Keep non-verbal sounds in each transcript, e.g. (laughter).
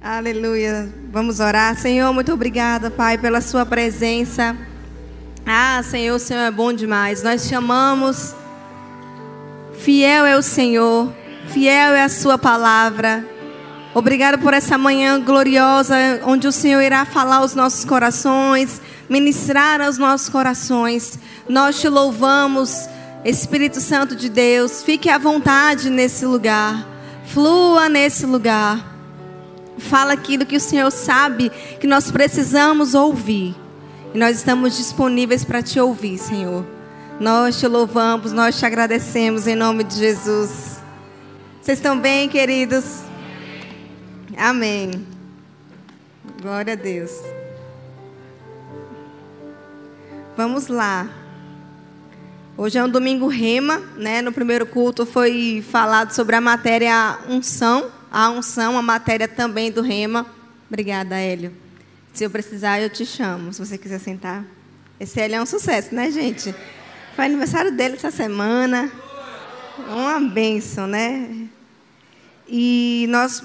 Aleluia. Vamos orar. Senhor, muito obrigada, Pai, pela Sua presença. Ah, Senhor, o Senhor é bom demais. Nós chamamos. Fiel é o Senhor, fiel é a Sua palavra. Obrigado por essa manhã gloriosa, onde o Senhor irá falar aos nossos corações, ministrar aos nossos corações. Nós te louvamos, Espírito Santo de Deus. Fique à vontade nesse lugar, flua nesse lugar. Fala aquilo que o Senhor sabe que nós precisamos ouvir. E nós estamos disponíveis para te ouvir, Senhor. Nós te louvamos, nós te agradecemos em nome de Jesus. Vocês estão bem, queridos? Amém. Glória a Deus. Vamos lá. Hoje é um domingo rema, né? No primeiro culto foi falado sobre a matéria unção a unção, a matéria também do rema. Obrigada, Hélio. Se eu precisar, eu te chamo, se você quiser sentar. Esse Hélio é um sucesso, né, gente? Foi aniversário dele essa semana. Uma bênção, né? E nós,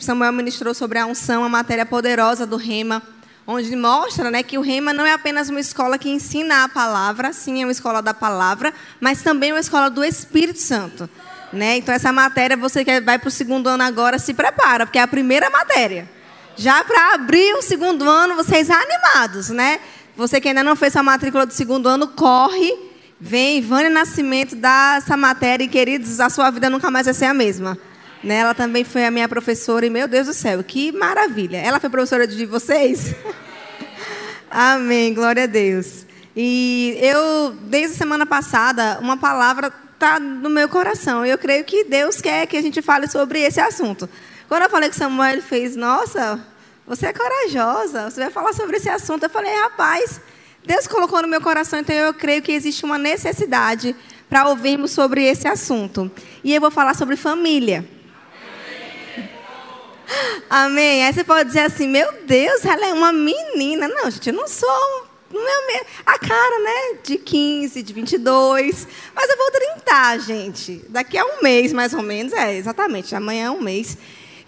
Samuel ministrou sobre a unção, a matéria poderosa do rema, onde mostra né, que o rema não é apenas uma escola que ensina a palavra, sim, é uma escola da palavra, mas também uma escola do Espírito Santo. Né? Então, essa matéria, você que vai para o segundo ano agora, se prepara, porque é a primeira matéria. Já para abrir o segundo ano, vocês animados, né? Você que ainda não fez sua matrícula do segundo ano, corre, vem, Vânia Nascimento, dá essa matéria, e queridos, a sua vida nunca mais vai ser a mesma. Né? Ela também foi a minha professora, e meu Deus do céu, que maravilha. Ela foi professora de vocês? (laughs) Amém, glória a Deus. E eu, desde a semana passada, uma palavra está no meu coração. Eu creio que Deus quer que a gente fale sobre esse assunto. Quando eu falei que Samuel ele fez, nossa, você é corajosa, você vai falar sobre esse assunto. Eu falei, rapaz, Deus colocou no meu coração, então eu creio que existe uma necessidade para ouvirmos sobre esse assunto. E eu vou falar sobre família. Amém. Aí você pode dizer assim: meu Deus, ela é uma menina. Não, gente, eu não sou a cara, né? De 15, de 22. Mas eu vou 30, gente. Daqui a um mês, mais ou menos. É, exatamente. Amanhã é um mês.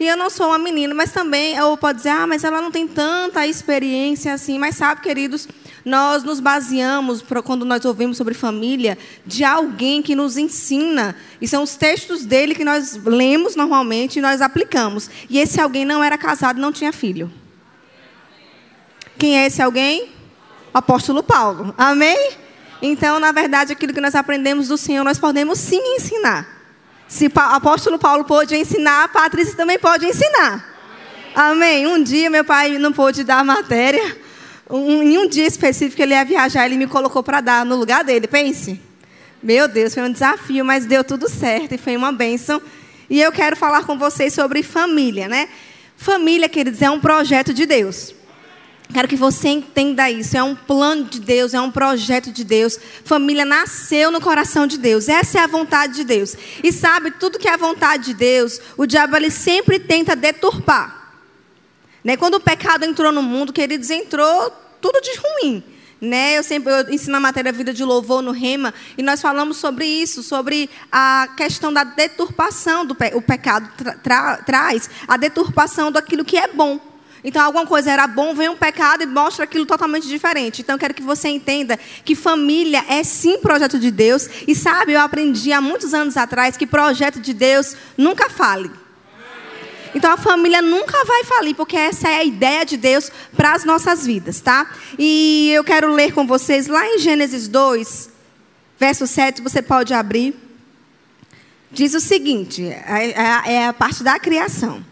E eu não sou uma menina, mas também eu pode dizer, ah, mas ela não tem tanta experiência assim. Mas sabe, queridos, nós nos baseamos, quando nós ouvimos sobre família, de alguém que nos ensina. E são os textos dele que nós lemos normalmente e nós aplicamos. E esse alguém não era casado, não tinha filho. Quem é esse alguém? Apóstolo Paulo. Amém? Então, na verdade, aquilo que nós aprendemos do Senhor, nós podemos sim ensinar. Se o apóstolo Paulo pôde ensinar, a Patrícia também pode ensinar. Amém? Um dia meu pai não pôde dar matéria. Um, em um dia específico ele ia viajar, ele me colocou para dar no lugar dele. Pense. Meu Deus, foi um desafio, mas deu tudo certo e foi uma bênção. E eu quero falar com vocês sobre família, né? Família, queridos, é um projeto de Deus. Quero que você entenda isso. É um plano de Deus, é um projeto de Deus. Família nasceu no coração de Deus. Essa é a vontade de Deus. E sabe, tudo que é a vontade de Deus, o diabo ele sempre tenta deturpar. Né? Quando o pecado entrou no mundo, queridos, entrou tudo de ruim. Né? Eu sempre eu ensino a matéria Vida de Louvor no Rema, e nós falamos sobre isso, sobre a questão da deturpação do pe o pecado tra tra traz, a deturpação daquilo que é bom. Então, alguma coisa era bom, vem um pecado e mostra aquilo totalmente diferente. Então, quero que você entenda que família é sim projeto de Deus. E sabe, eu aprendi há muitos anos atrás que projeto de Deus nunca fale. Então a família nunca vai falir, porque essa é a ideia de Deus para as nossas vidas, tá? E eu quero ler com vocês lá em Gênesis 2, verso 7, você pode abrir. Diz o seguinte: é, é, é a parte da criação.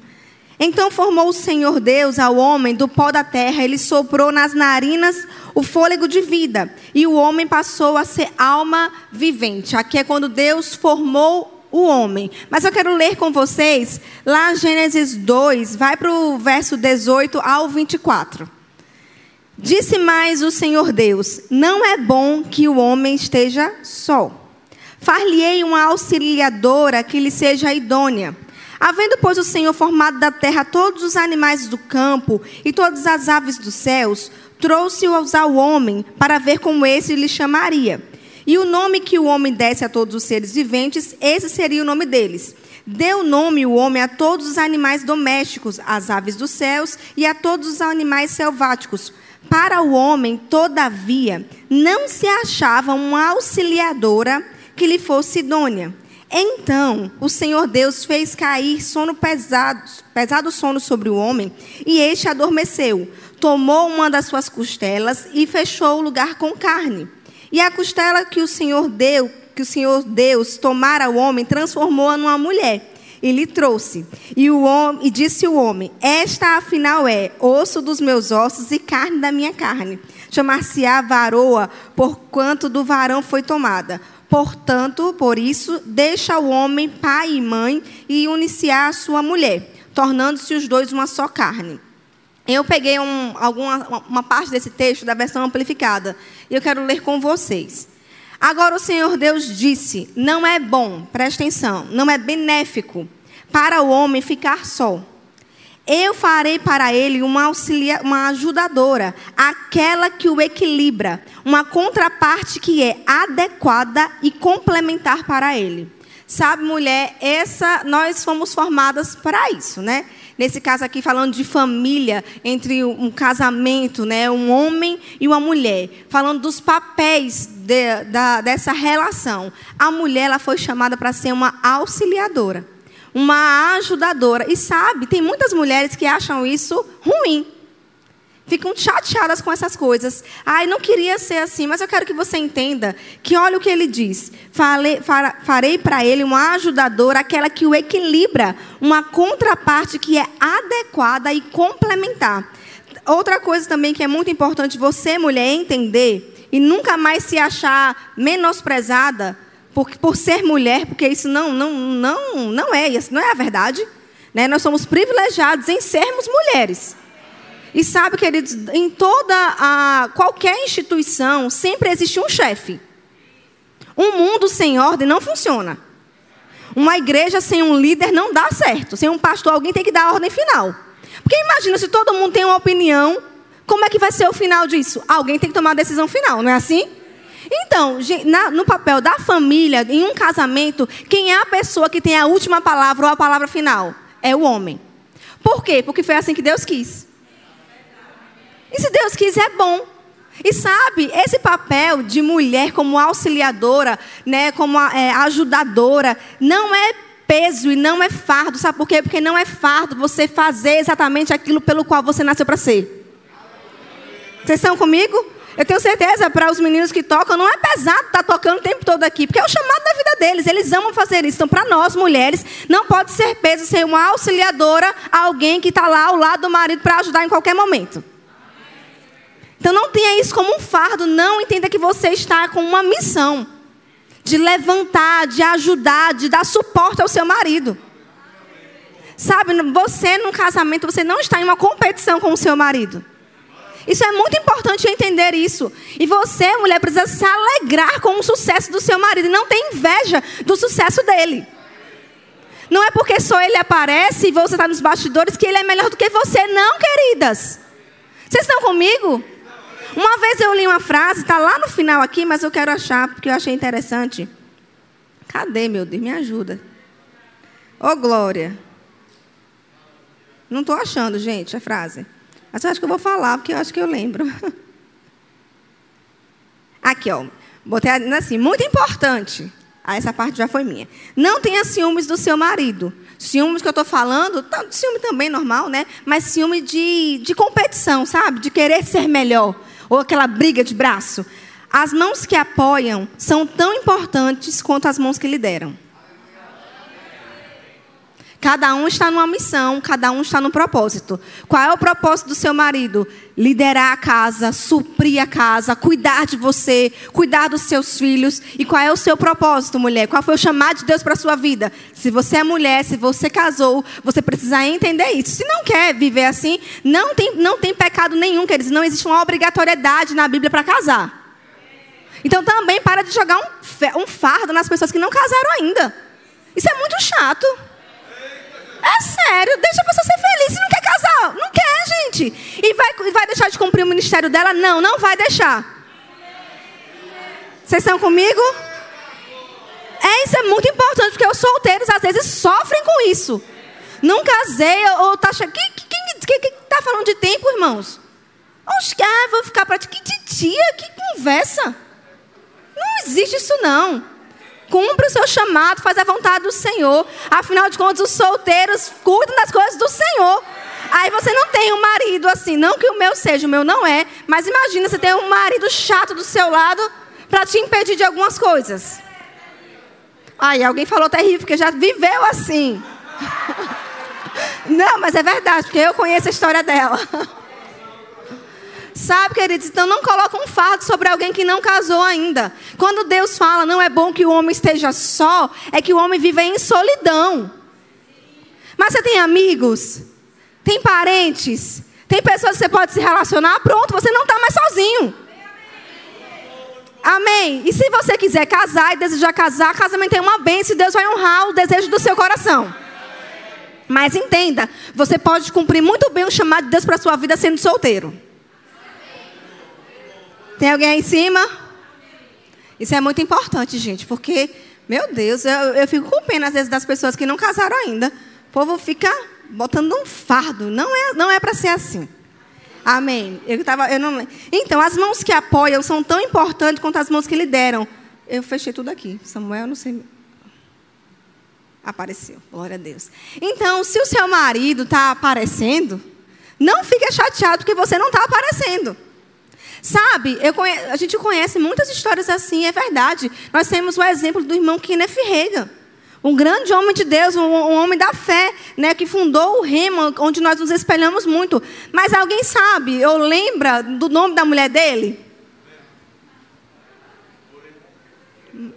Então formou o Senhor Deus ao homem do pó da terra, ele soprou nas narinas o fôlego de vida, e o homem passou a ser alma vivente. Aqui é quando Deus formou o homem. Mas eu quero ler com vocês lá Gênesis 2, vai para o verso 18 ao 24. Disse mais o Senhor Deus: Não é bom que o homem esteja só. Far-lhe-ei uma auxiliadora que lhe seja idônea. Havendo, pois, o Senhor formado da terra todos os animais do campo e todas as aves dos céus, trouxe-os ao homem para ver como esse lhe chamaria. E o nome que o homem desse a todos os seres viventes, esse seria o nome deles. Deu nome o homem a todos os animais domésticos, às aves dos céus e a todos os animais selváticos. Para o homem, todavia, não se achava uma auxiliadora que lhe fosse idônea. Então o Senhor Deus fez cair sono pesado, pesado sono sobre o homem, e este adormeceu. Tomou uma das suas costelas e fechou o lugar com carne. E a costela que o Senhor deu que o Senhor Deus tomara o homem, transformou-a numa mulher e lhe trouxe. E, o homem, e disse o homem: Esta afinal é osso dos meus ossos e carne da minha carne. Chamar-se-á varoa, porquanto do varão foi tomada. Portanto, por isso, deixa o homem pai e mãe e uniciar a sua mulher, tornando-se os dois uma só carne. Eu peguei um, alguma, uma parte desse texto da versão amplificada e eu quero ler com vocês. Agora o Senhor Deus disse: Não é bom, presta atenção, não é benéfico para o homem ficar só. Eu farei para ele uma, auxilia, uma ajudadora, aquela que o equilibra, uma contraparte que é adequada e complementar para ele. Sabe, mulher, essa nós fomos formadas para isso, né? Nesse caso aqui, falando de família, entre um casamento, né, um homem e uma mulher. Falando dos papéis de, da, dessa relação. A mulher ela foi chamada para ser uma auxiliadora, uma ajudadora. E sabe, tem muitas mulheres que acham isso ruim ficam chateadas com essas coisas. Ai, não queria ser assim, mas eu quero que você entenda que olha o que ele diz. Falei, farei para ele uma ajudadora, aquela que o equilibra, uma contraparte que é adequada e complementar. Outra coisa também que é muito importante você, mulher, entender e nunca mais se achar menosprezada por, por ser mulher, porque isso não, não, não, não é, isso não é a verdade. Né? Nós somos privilegiados em sermos mulheres. E sabe, queridos, em toda a qualquer instituição sempre existe um chefe. Um mundo sem ordem não funciona. Uma igreja sem um líder não dá certo. Sem um pastor, alguém tem que dar a ordem final. Porque imagina se todo mundo tem uma opinião, como é que vai ser o final disso? Alguém tem que tomar a decisão final, não é assim? Então, no papel da família, em um casamento, quem é a pessoa que tem a última palavra ou a palavra final? É o homem. Por quê? Porque foi assim que Deus quis. E se Deus quiser, é bom. E sabe, esse papel de mulher como auxiliadora, né, como é, ajudadora, não é peso e não é fardo. Sabe por quê? Porque não é fardo você fazer exatamente aquilo pelo qual você nasceu para ser. Vocês estão comigo? Eu tenho certeza para os meninos que tocam, não é pesado estar tá tocando o tempo todo aqui, porque é o chamado da vida deles, eles amam fazer isso. Então, para nós, mulheres, não pode ser peso ser uma auxiliadora, alguém que está lá ao lado do marido para ajudar em qualquer momento. Então não tenha isso como um fardo, não entenda que você está com uma missão de levantar, de ajudar, de dar suporte ao seu marido. Sabe, você no casamento, você não está em uma competição com o seu marido. Isso é muito importante entender isso. E você, mulher, precisa se alegrar com o sucesso do seu marido e não ter inveja do sucesso dele. Não é porque só ele aparece e você está nos bastidores que ele é melhor do que você, não, queridas. Vocês estão comigo? Uma vez eu li uma frase, está lá no final aqui, mas eu quero achar, porque eu achei interessante. Cadê, meu Deus? Me ajuda. Ô, oh, Glória. Não estou achando, gente, a frase. Mas eu acho que eu vou falar, porque eu acho que eu lembro. (laughs) Aqui, ó. Botei assim, muito importante. Ah, essa parte já foi minha. Não tenha ciúmes do seu marido. Ciúmes que eu estou falando, ciúme também normal, né? Mas ciúme de, de competição, sabe? De querer ser melhor ou aquela briga de braço. As mãos que apoiam são tão importantes quanto as mãos que lideram. Cada um está numa missão, cada um está no propósito. Qual é o propósito do seu marido? Liderar a casa, suprir a casa, cuidar de você, cuidar dos seus filhos. E qual é o seu propósito, mulher? Qual foi o chamado de Deus para a sua vida? Se você é mulher, se você casou, você precisa entender isso. Se não quer viver assim, não tem, não tem pecado nenhum, queridos. Não existe uma obrigatoriedade na Bíblia para casar. Então também para de jogar um, um fardo nas pessoas que não casaram ainda. Isso é muito chato. É sério, deixa a pessoa ser feliz. Se não quer casar, não quer, gente. E vai, vai deixar de cumprir o ministério dela? Não, não vai deixar. Vocês estão comigo? É Isso é muito importante, porque os solteiros às vezes sofrem com isso. Não casei, ou tá achando. Quem, quem, tá falando de tempo, irmãos? Os ah, vou ficar para Que tia, que conversa. Não existe isso, não. Cumpre o seu chamado, faz a vontade do Senhor. Afinal de contas, os solteiros cuidam das coisas do Senhor. Aí você não tem um marido assim, não que o meu seja, o meu não é, mas imagina você ter um marido chato do seu lado para te impedir de algumas coisas. Aí alguém falou terrível, porque já viveu assim. (laughs) Não, mas é verdade, porque eu conheço a história dela. (laughs) Sabe, queridos? Então não coloca um fardo sobre alguém que não casou ainda. Quando Deus fala, não é bom que o homem esteja só, é que o homem vive em solidão. Mas você tem amigos? Tem parentes? Tem pessoas que você pode se relacionar? Pronto, você não está mais sozinho. Amém. E se você quiser casar e desejar casar, casamento é uma bênção e Deus vai honrar o desejo do seu coração. Mas entenda, você pode cumprir muito bem o chamado de Deus para a sua vida sendo solteiro. Tem alguém aí em cima? Isso é muito importante, gente, porque, meu Deus, eu, eu fico com pena às vezes das pessoas que não casaram ainda. O povo fica botando um fardo. Não é, não é para ser assim. Amém. Eu tava, eu não... Então, as mãos que apoiam são tão importantes quanto as mãos que lideram. Eu fechei tudo aqui. Samuel, não sei. Apareceu. Glória a Deus. Então, se o seu marido está aparecendo, não fique chateado porque você não está aparecendo. Sabe, conhe... a gente conhece muitas histórias assim, é verdade. Nós temos o exemplo do irmão Kenneth Reagan. Um grande homem de Deus, um, um, homem da fé, né, que fundou o Rema, onde nós nos espelhamos muito. Mas alguém sabe, eu lembra do nome da mulher dele?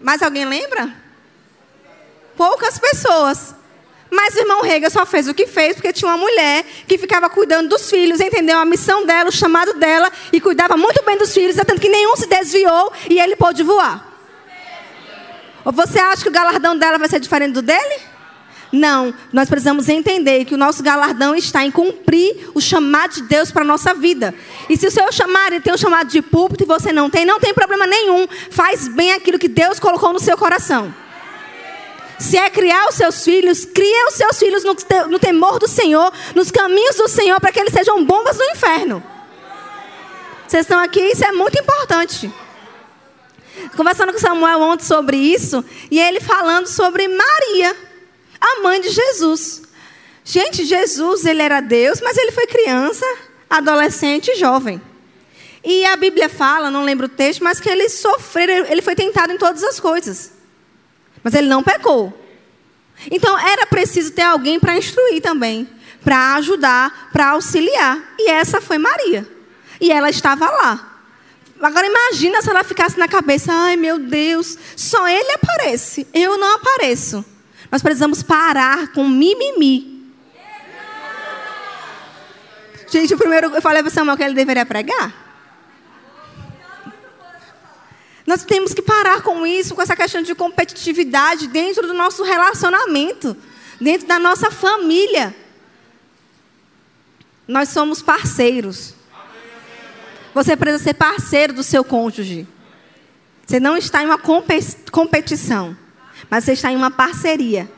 Mas alguém lembra? Poucas pessoas. Mas o irmão Rega só fez o que fez porque tinha uma mulher que ficava cuidando dos filhos, entendeu? A missão dela, o chamado dela, e cuidava muito bem dos filhos, tanto que nenhum se desviou e ele pôde voar. Ou você acha que o galardão dela vai ser diferente do dele? Não, nós precisamos entender que o nosso galardão está em cumprir o chamado de Deus para a nossa vida. E se o seu chamado tem um chamado de púlpito e você não tem, não tem problema nenhum. Faz bem aquilo que Deus colocou no seu coração. Se é criar os seus filhos, cria os seus filhos no, no temor do Senhor, nos caminhos do Senhor, para que eles sejam bombas do inferno. Vocês estão aqui, isso é muito importante conversando com Samuel ontem sobre isso, e ele falando sobre Maria, a mãe de Jesus. Gente, Jesus, ele era Deus, mas ele foi criança, adolescente e jovem. E a Bíblia fala, não lembro o texto, mas que ele sofreu, ele foi tentado em todas as coisas. Mas ele não pecou. Então era preciso ter alguém para instruir também, para ajudar, para auxiliar. E essa foi Maria. E ela estava lá. Agora imagina se ela ficasse na cabeça, ai meu Deus, só ele aparece, eu não apareço. Nós precisamos parar com mimimi. Gente, o primeiro eu falei para Samuel que ele deveria pregar. Nós temos que parar com isso, com essa questão de competitividade dentro do nosso relacionamento, dentro da nossa família. Nós somos parceiros. Você precisa ser parceiro do seu cônjuge. Você não está em uma competição, mas você está em uma parceria.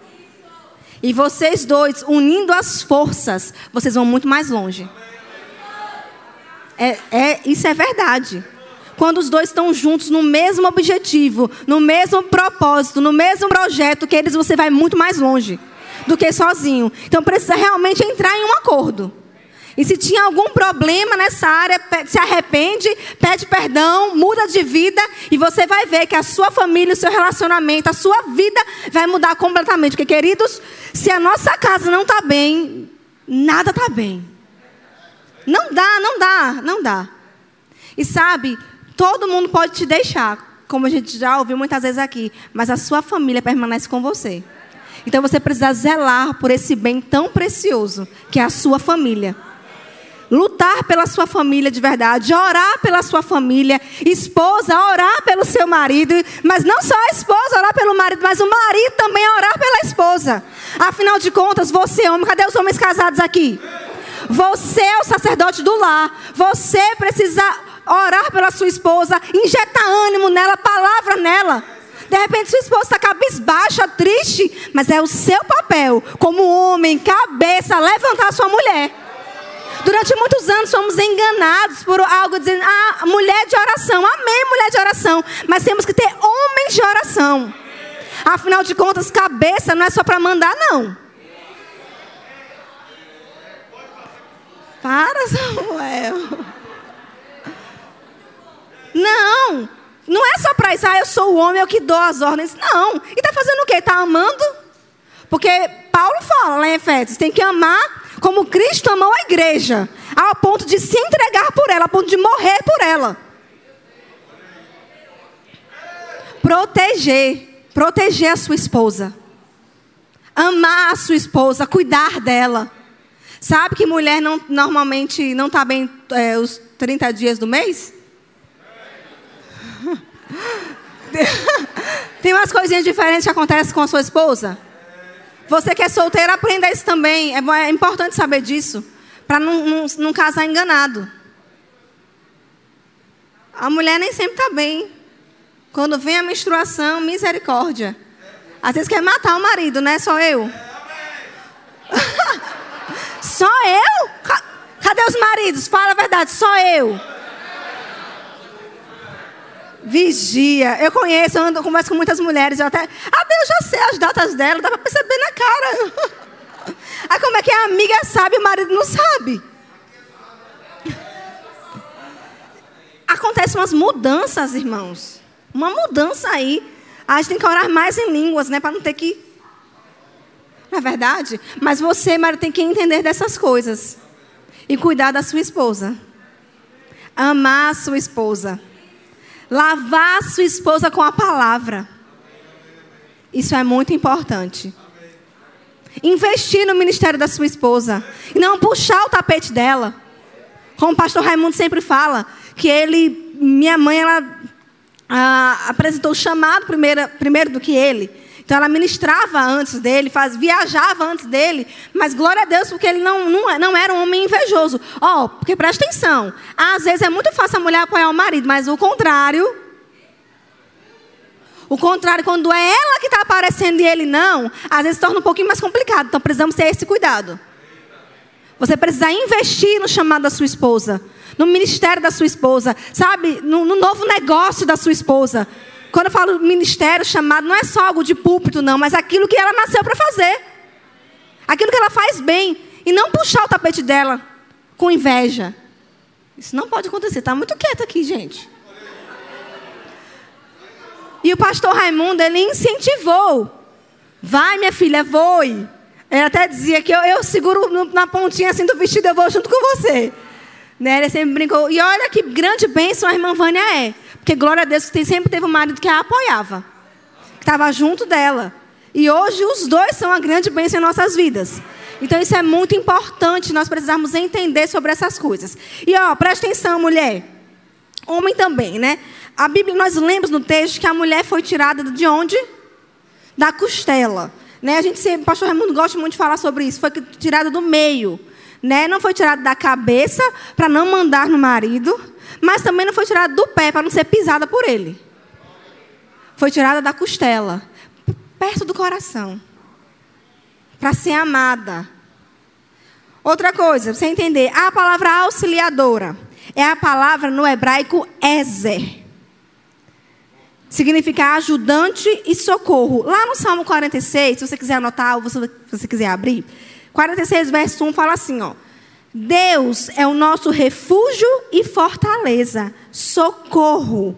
E vocês dois, unindo as forças, vocês vão muito mais longe. É, é, isso é verdade. Quando os dois estão juntos no mesmo objetivo, no mesmo propósito, no mesmo projeto, que eles você vai muito mais longe do que sozinho. Então precisa realmente entrar em um acordo. E se tinha algum problema nessa área, se arrepende, pede perdão, muda de vida e você vai ver que a sua família, o seu relacionamento, a sua vida vai mudar completamente. Porque, queridos, se a nossa casa não está bem, nada está bem. Não dá, não dá, não dá. E sabe, todo mundo pode te deixar, como a gente já ouviu muitas vezes aqui, mas a sua família permanece com você. Então você precisa zelar por esse bem tão precioso que é a sua família lutar pela sua família de verdade, orar pela sua família, esposa, orar pelo seu marido, mas não só a esposa orar pelo marido, mas o marido também orar pela esposa. Afinal de contas, você homem, cadê os homens casados aqui? Você é o sacerdote do lar. Você precisa orar pela sua esposa, injetar ânimo nela, palavra nela. De repente sua esposa está cabisbaixa, triste, mas é o seu papel, como homem, cabeça, levantar sua mulher. Durante muitos anos fomos enganados por algo dizendo, ah, mulher de oração, amém, mulher de oração. Mas temos que ter homens de oração. Afinal de contas, cabeça não é só para mandar, não. Para, Samuel. Não, não é só para isso, ah, eu sou o homem, eu que dou as ordens. Não. E está fazendo o quê? Está amando? Porque Paulo fala lá em Efésios, tem que amar como Cristo amou a igreja, ao ponto de se entregar por ela, ao ponto de morrer por ela. Proteger, proteger a sua esposa. Amar a sua esposa, cuidar dela. Sabe que mulher não, normalmente não está bem é, os 30 dias do mês? (laughs) Tem umas coisinhas diferentes que acontecem com a sua esposa? Você que é solteiro, aprenda isso também. É, é importante saber disso. Para não, não, não casar enganado. A mulher nem sempre está bem. Quando vem a menstruação, misericórdia. Às vezes quer matar o marido, né? Só eu. (laughs) Só eu? Cadê os maridos? Fala a verdade, só eu. Vigia. Eu conheço, eu ando, converso com muitas mulheres. Eu até. Ah, eu já sei as datas dela, dá para perceber na cara. (laughs) Aí como é que a amiga sabe e o marido não sabe? (laughs) Acontecem umas mudanças, irmãos. Uma mudança aí. A gente tem que orar mais em línguas, né? Para não ter que. Não é verdade? Mas você, marido, tem que entender dessas coisas. E cuidar da sua esposa. Amar a sua esposa. Lavar sua esposa com a palavra. Isso é muito importante. Investir no ministério da sua esposa. E não puxar o tapete dela. Como o pastor Raimundo sempre fala, que ele, minha mãe, ela ah, apresentou o chamado primeiro, primeiro do que ele. Então ela ministrava antes dele, faz, viajava antes dele, mas glória a Deus, porque ele não, não, não era um homem invejoso. Ó, oh, porque presta atenção, às vezes é muito fácil a mulher apoiar o marido, mas o contrário. O contrário, quando é ela que está aparecendo e ele não, às vezes torna um pouquinho mais complicado. Então precisamos ter esse cuidado. Você precisa investir no chamado da sua esposa, no ministério da sua esposa, sabe? No, no novo negócio da sua esposa. Quando eu falo ministério, chamado, não é só algo de púlpito, não, mas aquilo que ela nasceu para fazer. Aquilo que ela faz bem. E não puxar o tapete dela com inveja. Isso não pode acontecer. Está muito quieto aqui, gente. E o pastor Raimundo, ele incentivou. Vai, minha filha, voe. Ele até dizia que eu, eu seguro na pontinha assim do vestido, eu vou junto com você. Né? Ele sempre brincou. E olha que grande bênção a irmã Vânia é. Porque glória a Deus que sempre teve um marido que a apoiava. Que estava junto dela. E hoje os dois são uma grande bênção em nossas vidas. Então isso é muito importante, nós precisamos entender sobre essas coisas. E ó, presta atenção, mulher. Homem também, né? A Bíblia, nós lemos no texto que a mulher foi tirada de onde? Da costela. Né? A gente sempre, o pastor Raimundo gosta muito de falar sobre isso. Foi tirada do meio. Né? Não foi tirada da cabeça para não mandar no marido mas também não foi tirada do pé para não ser pisada por ele. Foi tirada da costela, perto do coração, para ser amada. Outra coisa, você entender, a palavra auxiliadora é a palavra no hebraico ezer. Significa ajudante e socorro. Lá no Salmo 46, se você quiser anotar ou se você quiser abrir, 46, verso 1 fala assim, ó. Deus é o nosso refúgio e fortaleza, socorro,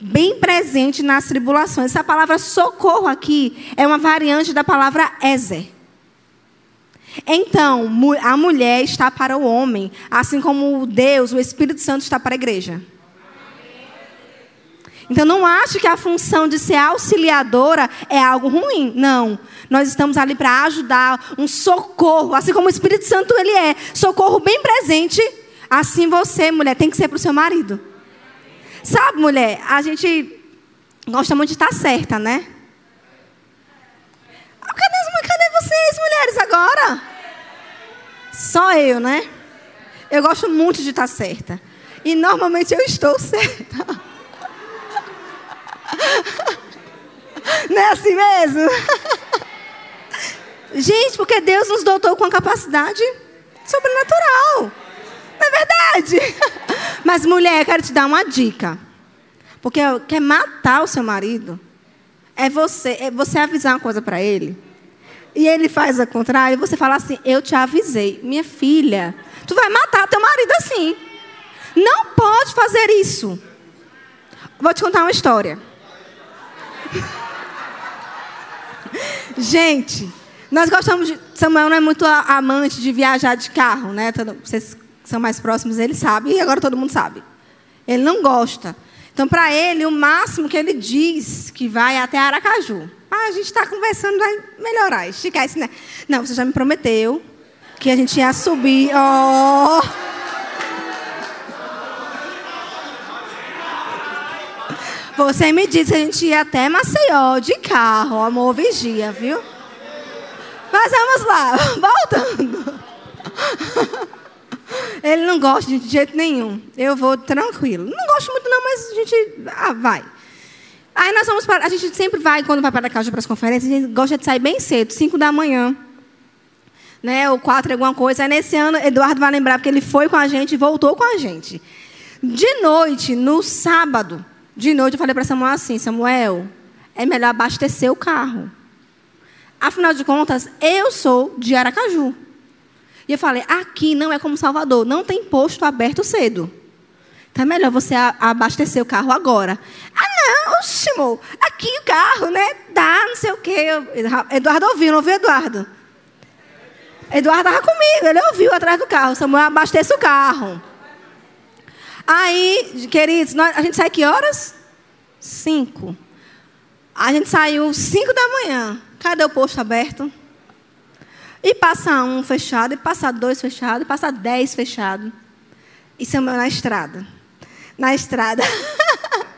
bem presente nas tribulações. Essa palavra socorro aqui é uma variante da palavra Ezer. Então, a mulher está para o homem, assim como Deus, o Espírito Santo, está para a igreja. Então não ache que a função de ser auxiliadora é algo ruim. Não. Nós estamos ali para ajudar, um socorro, assim como o Espírito Santo ele é, socorro bem presente. Assim você, mulher, tem que ser para o seu marido. Sabe, mulher, a gente gosta muito de estar certa, né? Ah, cadê, cadê vocês, mulheres, agora? Só eu, né? Eu gosto muito de estar certa. E normalmente eu estou (laughs) certa. Não é assim mesmo? Gente, porque Deus nos dotou com a capacidade sobrenatural. Não é verdade? Mas, mulher, quero te dar uma dica. Porque quer matar o seu marido é você, é você avisar uma coisa para ele. E ele faz a contrário, você fala assim: Eu te avisei, minha filha, tu vai matar teu marido assim. Não pode fazer isso. Vou te contar uma história. (laughs) Gente, nós gostamos de. Samuel não é muito amante de viajar de carro, né? Vocês são mais próximos, ele sabe, e agora todo mundo sabe. Ele não gosta. Então, para ele, o máximo que ele diz que vai é até Aracaju. Ah, a gente está conversando, vai melhorar, esticar esse. Né? Não, você já me prometeu que a gente ia subir. Oh! Você me disse que a gente ia até Maceió de carro, amor, vigia, viu? Mas vamos lá, (laughs) voltando. Ele não gosta de jeito nenhum. Eu vou tranquilo. Não gosto muito, não, mas a gente. Ah, vai. Aí nós vamos para. A gente sempre vai, quando vai para casa para as conferências, a gente gosta de sair bem cedo, 5 da manhã. Né, ou quatro, alguma coisa. Aí nesse ano, Eduardo vai lembrar, porque ele foi com a gente e voltou com a gente. De noite, no sábado, de noite, eu falei para Samuel assim: Samuel, é melhor abastecer o carro. Afinal de contas, eu sou de Aracaju. E eu falei: aqui não é como Salvador, não tem posto aberto cedo. É melhor você abastecer o carro agora. Ah, não, Simão, aqui o carro, né? Dá, não sei o quê. Eduardo ouviu, não ouviu, Eduardo? Eduardo estava comigo, ele ouviu atrás do carro. Samuel, abasteça o carro. Aí, queridos, nós, a gente sai que horas? Cinco. A gente saiu cinco da manhã. Cadê o posto aberto? E passa um fechado, e passa dois fechados, e passa dez fechados. E Samuel na estrada. Na estrada.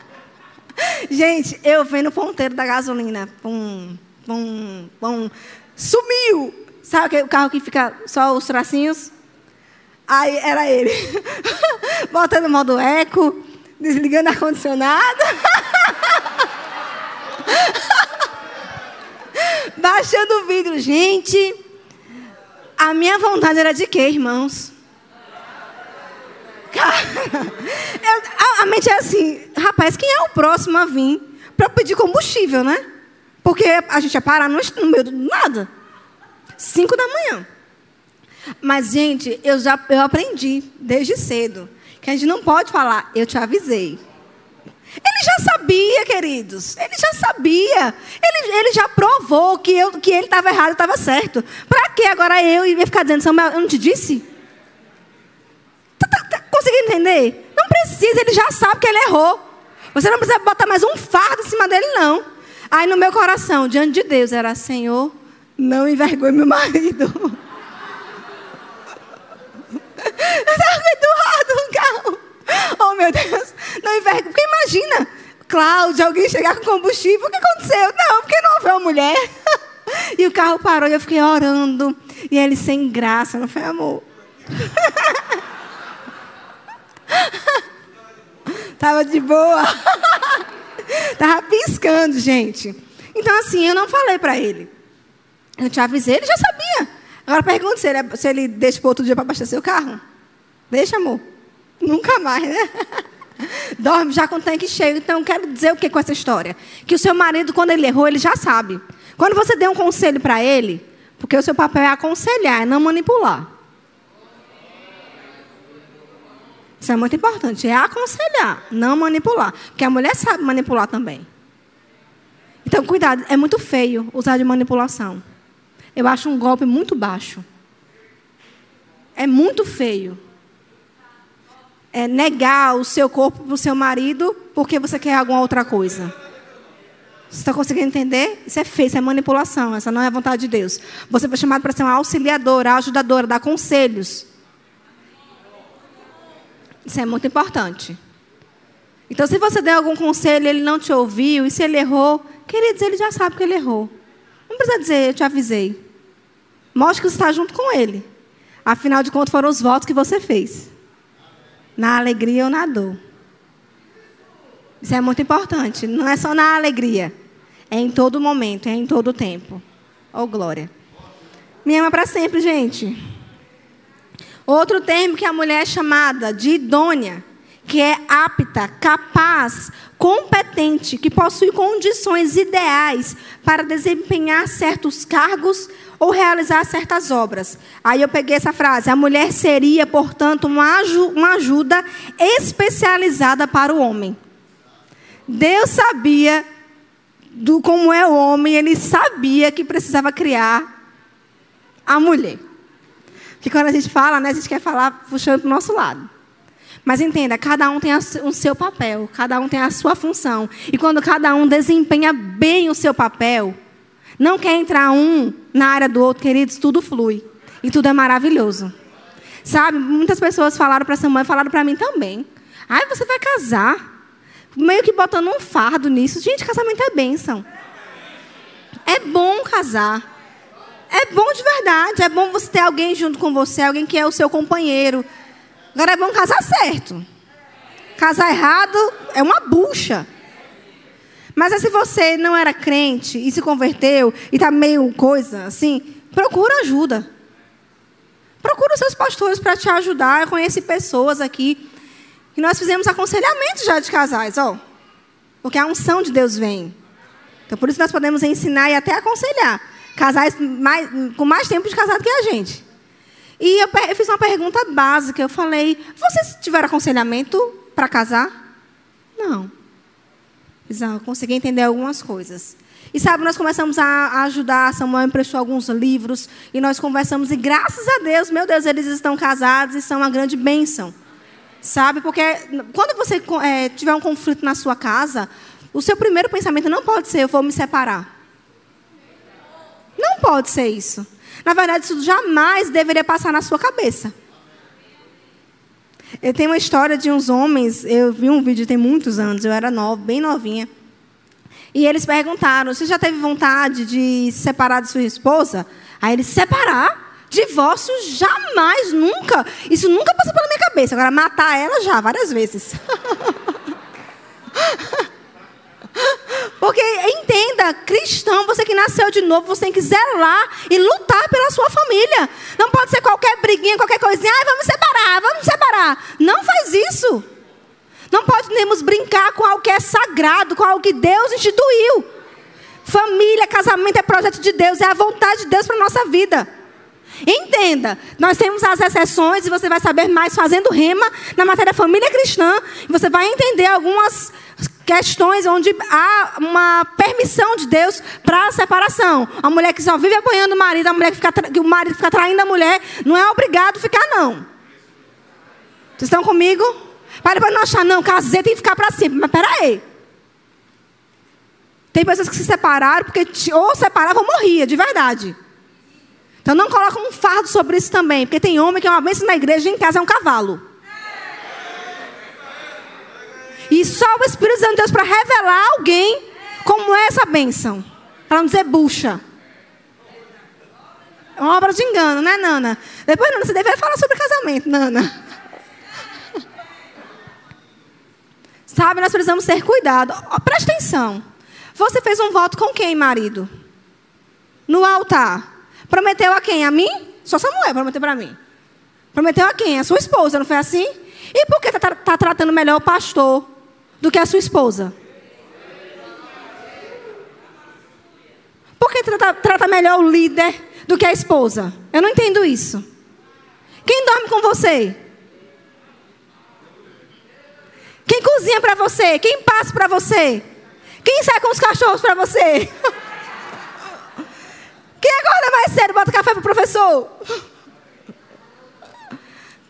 (laughs) gente, eu vendo o ponteiro da gasolina. Pum, pum, pum. Sumiu! Sabe o carro que fica só os tracinhos? Aí era ele. (laughs) Botando modo eco, desligando ar-condicionado. (laughs) Baixando o vidro. Gente, a minha vontade era de quê, irmãos? (laughs) Eu, a, a, mente é assim, rapaz, quem é o próximo a vir para pedir combustível, né? Porque a gente ia parar no, no meio do nada. Cinco da manhã. Mas, gente, eu já eu aprendi desde cedo que a gente não pode falar, eu te avisei. Ele já sabia, queridos. Ele já sabia. Ele, ele já provou que, eu, que ele estava errado e estava certo. Para que agora eu ia ficar dizendo, Samuel, eu não te disse? Tá, tá, tá conseguindo entender? Não precisa, ele já sabe que ele errou. Você não precisa botar mais um fardo em cima dele, não. Aí no meu coração, diante de Deus, era, Senhor, não envergonhe meu marido. (laughs) Estava Eduardo no carro. Oh, meu Deus. Não envergonhe. Porque imagina, Cláudia, alguém chegar com combustível. O que aconteceu? Não, porque não houve uma mulher. (laughs) E o carro parou e eu fiquei orando. E ele sem graça, não foi amor? (laughs) Tava de boa. (laughs) Tava piscando, gente. Então, assim, eu não falei para ele. Eu te avisei, ele já sabia. Agora pergunta se ele, se ele deixa para outro dia para abastecer o carro. Deixa, amor. Nunca mais, né? (laughs) Dorme já com o tanque cheio. Então, quero dizer o que com essa história? Que o seu marido, quando ele errou, ele já sabe. Quando você der um conselho para ele, porque o seu papel é aconselhar, é não manipular. Isso é muito importante. É aconselhar, não manipular. Porque a mulher sabe manipular também. Então, cuidado, é muito feio usar de manipulação. Eu acho um golpe muito baixo. É muito feio é, negar o seu corpo para o seu marido porque você quer alguma outra coisa. Você está conseguindo entender? Isso é feio, isso é manipulação, essa não é a vontade de Deus. Você foi chamado para ser uma auxiliadora, ajudadora, dar conselhos. Isso é muito importante. Então, se você der algum conselho e ele não te ouviu, e se ele errou, queridos, ele já sabe que ele errou. Não precisa dizer, eu te avisei. Mostre que está junto com ele. Afinal de contas, foram os votos que você fez. Na alegria ou na dor. Isso é muito importante. Não é só na alegria. É em todo momento, é em todo tempo. Oh, glória. Me ama para sempre, gente. Outro termo que a mulher é chamada de idônea, que é apta, capaz, competente, que possui condições ideais para desempenhar certos cargos ou realizar certas obras. Aí eu peguei essa frase: a mulher seria, portanto, uma, ajuda especializada para o homem. Deus sabia do como é o homem, ele sabia que precisava criar a mulher. Porque quando a gente fala, né, a gente quer falar puxando para o nosso lado. Mas entenda, cada um tem o seu papel, cada um tem a sua função. E quando cada um desempenha bem o seu papel, não quer entrar um na área do outro, queridos, tudo flui. E tudo é maravilhoso. Sabe, muitas pessoas falaram para Samuel, falaram para mim também. Ai, você vai casar. Meio que botando um fardo nisso. Gente, casamento é bênção. É bom casar. É bom de verdade. É bom você ter alguém junto com você, alguém que é o seu companheiro. Agora é bom casar certo. Casar errado é uma bucha. Mas se você não era crente e se converteu e está meio coisa assim, procura ajuda. Procura os seus pastores para te ajudar. Eu conheci pessoas aqui. E nós fizemos aconselhamento já de casais, ó. Porque a unção de Deus vem. Então por isso nós podemos ensinar e até aconselhar. Casais mais, com mais tempo de casado que a gente. E eu, eu fiz uma pergunta básica. Eu falei: vocês tiveram aconselhamento para casar? Não. Eu consegui entender algumas coisas. E sabe, nós começamos a ajudar, Samuel emprestou alguns livros, e nós conversamos, e graças a Deus, meu Deus, eles estão casados e são uma grande bênção. Sabe, porque quando você é, tiver um conflito na sua casa, o seu primeiro pensamento não pode ser, eu vou me separar. Não pode ser isso. Na verdade, isso jamais deveria passar na sua cabeça. Eu tenho uma história de uns homens, eu vi um vídeo tem muitos anos, eu era nova, bem novinha. E eles perguntaram: Você já teve vontade de se separar de sua esposa? Aí eles: Separar? Divórcio? Jamais, nunca. Isso nunca passou pela minha cabeça. Agora, matar ela já, várias vezes. (laughs) Porque entenda, cristão, você que nasceu de novo, você tem que zelar e lutar pela sua família. Não pode ser qualquer briguinha, qualquer coisinha, ah, vamos separar, vamos separar. Não faz isso. Não podemos brincar com algo que é sagrado, com algo que Deus instituiu. Família, casamento é projeto de Deus, é a vontade de Deus para a nossa vida. Entenda, nós temos as exceções e você vai saber mais fazendo rema na matéria família cristã. E você vai entender algumas questões onde há uma permissão de Deus para a separação. A mulher que só vive apanhando o marido, a mulher que, fica, que o marido fica traindo a mulher, não é obrigado a ficar, não. Vocês estão comigo? Para para não achar, não, casei tem que ficar para sempre. Mas peraí. Tem pessoas que se separaram porque ou separavam ou morria, de verdade. Então não coloca um fardo sobre isso também, porque tem homem que é uma bênção na igreja e em casa é um cavalo. E só o Espírito Santo de Deus para revelar alguém como é essa bênção. Para não dizer bucha. É uma obra de engano, né, Nana? Depois, Nana, você deveria falar sobre casamento, Nana. (laughs) Sabe, nós precisamos ter cuidado. Presta atenção. Você fez um voto com quem, marido? No altar. Prometeu a quem? A mim? Só Samuel prometeu para mim. Prometeu a quem? A sua esposa, não foi assim? E por que está tá tratando melhor o pastor? Do que a sua esposa? Por que trata, trata melhor o líder do que a esposa? Eu não entendo isso. Quem dorme com você? Quem cozinha para você? Quem passa para você? Quem sai com os cachorros para você? (laughs) Quem acorda mais cedo bota café para o professor? (laughs)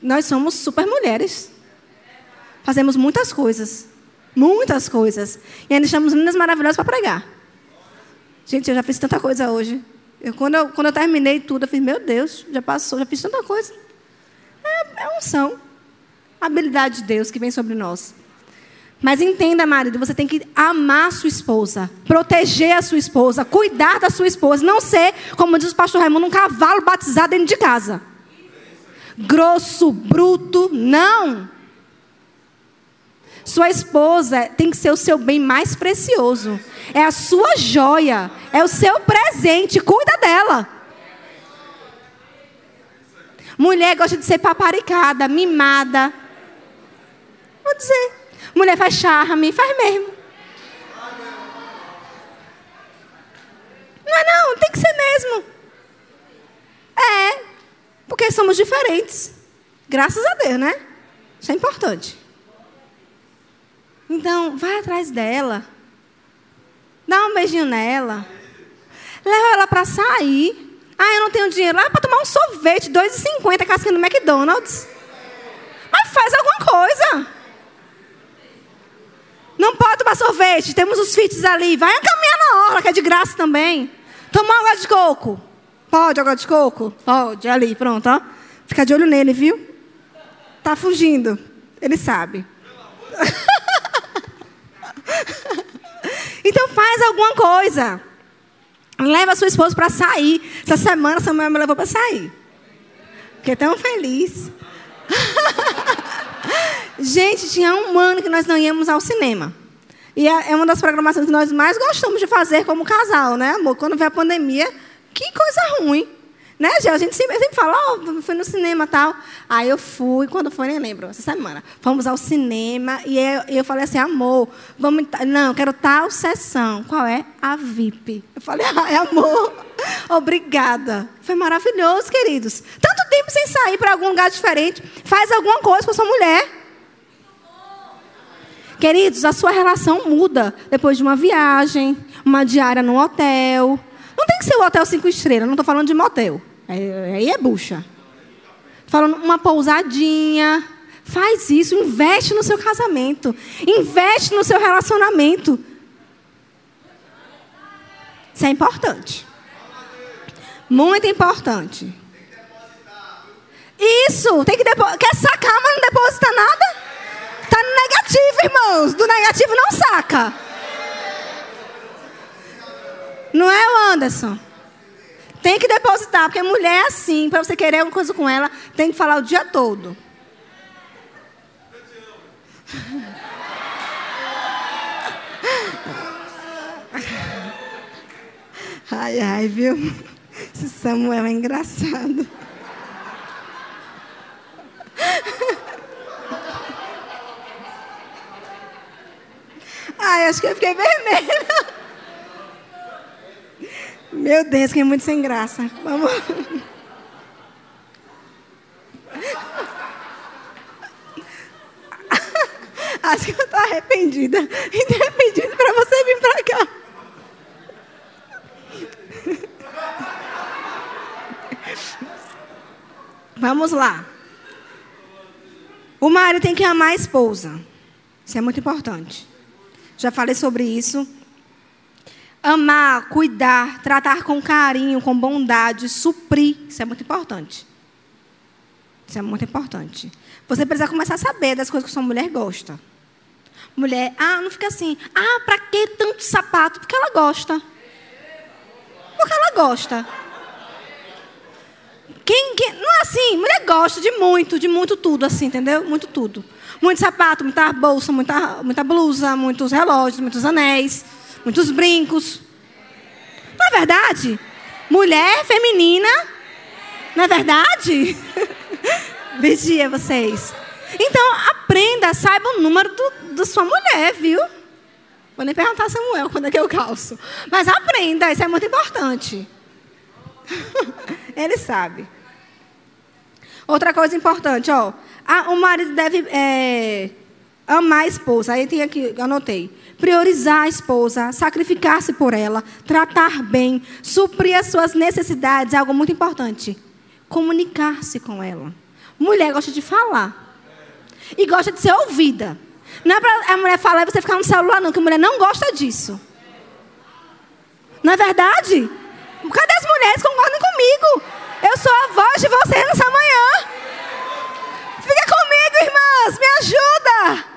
Nós somos super mulheres. Fazemos muitas coisas. Muitas coisas. E ainda chamamos meninas maravilhosas para pregar. Gente, eu já fiz tanta coisa hoje. Eu, quando, eu, quando eu terminei tudo, eu fiz, meu Deus, já passou, já fiz tanta coisa. É, é unção. A habilidade de Deus que vem sobre nós. Mas entenda, marido, você tem que amar a sua esposa, proteger a sua esposa, cuidar da sua esposa, não ser, como diz o pastor Raimundo, um cavalo batizado dentro de casa. Grosso, bruto, não. Sua esposa tem que ser o seu bem mais precioso. É a sua joia. É o seu presente. Cuida dela. Mulher gosta de ser paparicada, mimada. Vou dizer. Mulher faz charme, faz mesmo. Não é não, tem que ser mesmo. É, porque somos diferentes. Graças a Deus, né? Isso é importante. Então, vai atrás dela. Dá um beijinho nela. Leva ela para sair. Ah, eu não tenho dinheiro lá para tomar um sorvete, 2,50 casquinha no McDonald's. Mas faz alguma coisa. Não pode tomar sorvete, temos os fits ali. Vai caminhar na hora, que é de graça também. Tomar água de coco. Pode água de coco? Pode, ali, pronto, ó. Fica de olho nele, viu? Tá fugindo. Ele sabe. (laughs) então faz alguma coisa. Leva sua esposa para sair. Essa semana Samuel me levou para sair. Fiquei tão feliz. (laughs) Gente, tinha um ano que nós não íamos ao cinema. E é, é uma das programações que nós mais gostamos de fazer como casal, né, amor? Quando veio a pandemia, que coisa ruim. Né, Gê? A gente sempre, sempre fala, oh, fui no cinema tal. Aí eu fui, quando foi, nem lembro, essa semana. Fomos ao cinema e eu, eu falei assim, amor, vamos. Não, quero tal sessão. Qual é? A VIP. Eu falei, ai, amor, (laughs) obrigada. Foi maravilhoso, queridos. Tanto tempo sem sair para algum lugar diferente. Faz alguma coisa com a sua mulher. Queridos, a sua relação muda depois de uma viagem, uma diária no hotel. Não tem que ser o hotel cinco estrelas, não estou falando de motel. Aí é bucha. Falando uma pousadinha. Faz isso, investe no seu casamento. Investe no seu relacionamento. Isso é importante. Muito importante. Isso, tem que depositar. Quer sacar, mas não deposita nada? Está no negativo, irmãos. Do negativo não saca. Não é o Anderson? Tem que depositar, porque mulher é assim, para você querer alguma coisa com ela, tem que falar o dia todo. (laughs) Ai, ai, viu? Esse Samuel é engraçado. (laughs) Ai, acho que eu fiquei vermelha. Meu Deus, que é muito sem graça. Vamos. (laughs) Acho que eu estou arrependida. Arrependida para você vir para cá. Vamos lá. O marido tem que amar a esposa. Isso é muito importante. Já falei sobre isso amar, cuidar, tratar com carinho, com bondade, suprir. Isso é muito importante. Isso é muito importante. Você precisa começar a saber das coisas que sua mulher gosta. Mulher, ah, não fica assim. Ah, para que tanto sapato? Porque ela gosta. Porque ela gosta. Quem, quem, não é assim, mulher gosta de muito, de muito tudo, assim, entendeu? Muito tudo. Muito sapato, muita bolsa, muita, muita blusa, muitos relógios, muitos anéis muitos brincos. Não é verdade? Mulher feminina. Não é verdade? (laughs) Vigia vocês. Então, aprenda, saiba o número do, da sua mulher, viu? Vou nem perguntar a Samuel quando é que eu calço. Mas aprenda, isso é muito importante. (laughs) Ele sabe. Outra coisa importante, ó. o marido deve é, amar a esposa. Aí tem aqui, anotei priorizar a esposa, sacrificar-se por ela, tratar bem, suprir as suas necessidades, é algo muito importante. Comunicar-se com ela. Mulher gosta de falar. E gosta de ser ouvida. Não é para a mulher falar e você ficar no celular, não, que a mulher não gosta disso. Não é verdade? Cadê as mulheres que concordam comigo? Eu sou a voz de vocês nessa manhã. Fica comigo, irmãs, me ajuda.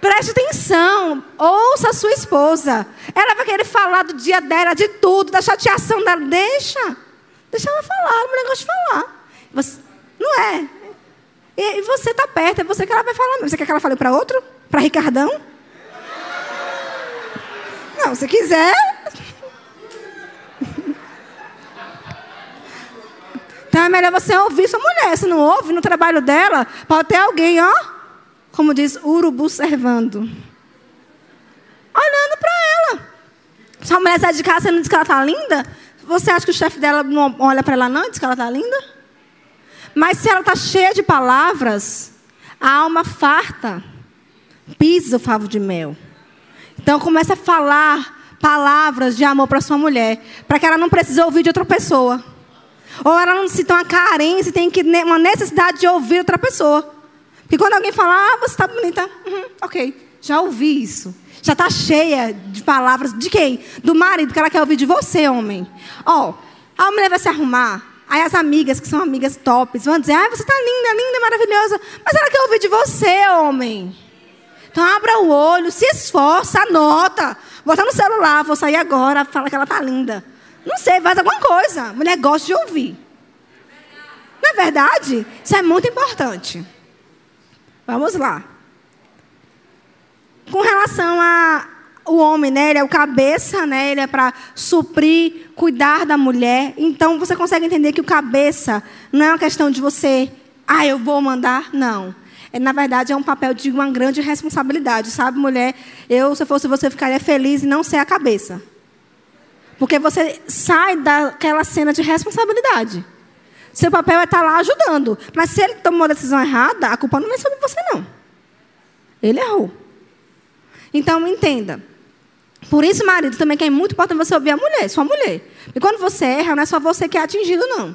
Preste atenção, ouça a sua esposa. Ela vai querer falar do dia dela, de tudo, da chateação dela. Deixa. Deixa ela falar, o negócio de falar. Você, não é. E, e você está perto, é você que ela vai falar. Você quer que ela fale para outro? Para Ricardão? Não, se quiser. Então é melhor você ouvir sua mulher. Se não ouve no trabalho dela, pode ter alguém, ó, como diz, urubu servando. Olhando para ela. Sua mulher sai de casa e não diz que ela está linda? Você acha que o chefe dela não olha para ela não e diz que ela está linda? Mas se ela está cheia de palavras, a alma farta pisa o favo de mel. Então começa a falar palavras de amor para sua mulher, para que ela não precise ouvir de outra pessoa. Ou ela não sinta uma carência, tem que uma necessidade de ouvir outra pessoa. Porque quando alguém fala, ah, você está bonita, uhum, ok, já ouvi isso. Já está cheia de palavras de quem? Do marido, que ela quer ouvir de você, homem. Ó, oh, a mulher vai se arrumar. Aí as amigas, que são amigas tops, vão dizer, ah, você está linda, linda, maravilhosa. Mas ela quer ouvir de você, homem. Então abra o olho, se esforça, anota. Bota no celular, vou sair agora, fala que ela está linda. Não sei, faz alguma coisa. Mulher gosta de ouvir. Não é verdade? Isso é muito importante. Vamos lá. Com relação a o homem, né? Ele é o cabeça, né? Ele é para suprir, cuidar da mulher. Então você consegue entender que o cabeça não é uma questão de você, ah, eu vou mandar, não. É, na verdade, é um papel de uma grande responsabilidade, sabe, mulher? Eu, se fosse você, ficaria feliz em não ser a cabeça. Porque você sai daquela cena de responsabilidade. Seu papel é estar lá ajudando. Mas se ele tomou a decisão errada, a culpa não é sobre você, não. Ele errou. Então, entenda. Por isso, marido, também que é muito importante você ouvir a mulher, sua mulher. E quando você erra, não é só você que é atingido, não.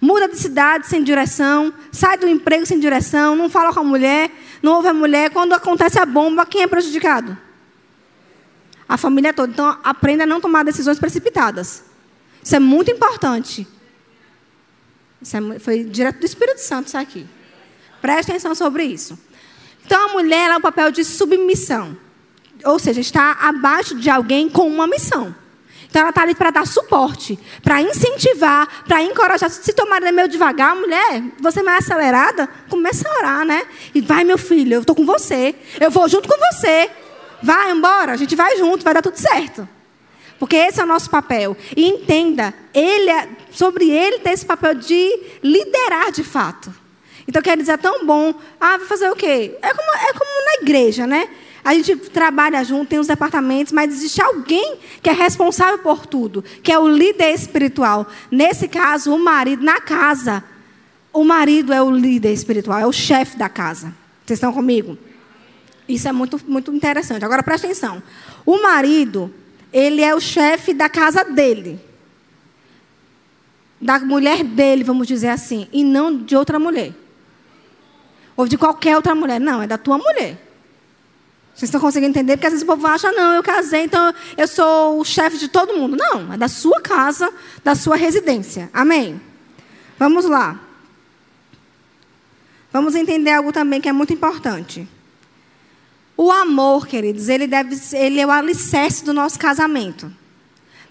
Muda de cidade sem direção, sai do emprego sem direção, não fala com a mulher, não ouve a mulher. Quando acontece a bomba, quem é prejudicado? A família toda. Então, aprenda a não tomar decisões precipitadas. Isso é muito importante. É, foi direto do Espírito Santo isso aqui. Preste atenção sobre isso. Então, a mulher é o papel de submissão. Ou seja, está abaixo de alguém com uma missão. Então ela está ali para dar suporte, para incentivar, para encorajar. Se tomar meio devagar, mulher, você é mais acelerada, começa a orar, né? E vai, meu filho, eu estou com você. Eu vou junto com você. Vai embora, a gente vai junto, vai dar tudo certo. Porque esse é o nosso papel. E entenda, ele é, sobre ele tem esse papel de liderar de fato. Então quer dizer, é tão bom. Ah, vou fazer o quê? É como, é como na igreja, né? A gente trabalha junto, tem os departamentos, mas existe alguém que é responsável por tudo, que é o líder espiritual. Nesse caso, o marido na casa. O marido é o líder espiritual, é o chefe da casa. Vocês estão comigo? Isso é muito, muito interessante. Agora presta atenção. O marido, ele é o chefe da casa dele. Da mulher dele, vamos dizer assim. E não de outra mulher. Ou de qualquer outra mulher. Não, é da tua mulher. Vocês estão conseguindo entender? Porque às vezes o povo acha, não, eu casei, então eu sou o chefe de todo mundo. Não, é da sua casa, da sua residência. Amém? Vamos lá. Vamos entender algo também que é muito importante. O amor, queridos, ele, deve, ele é o alicerce do nosso casamento.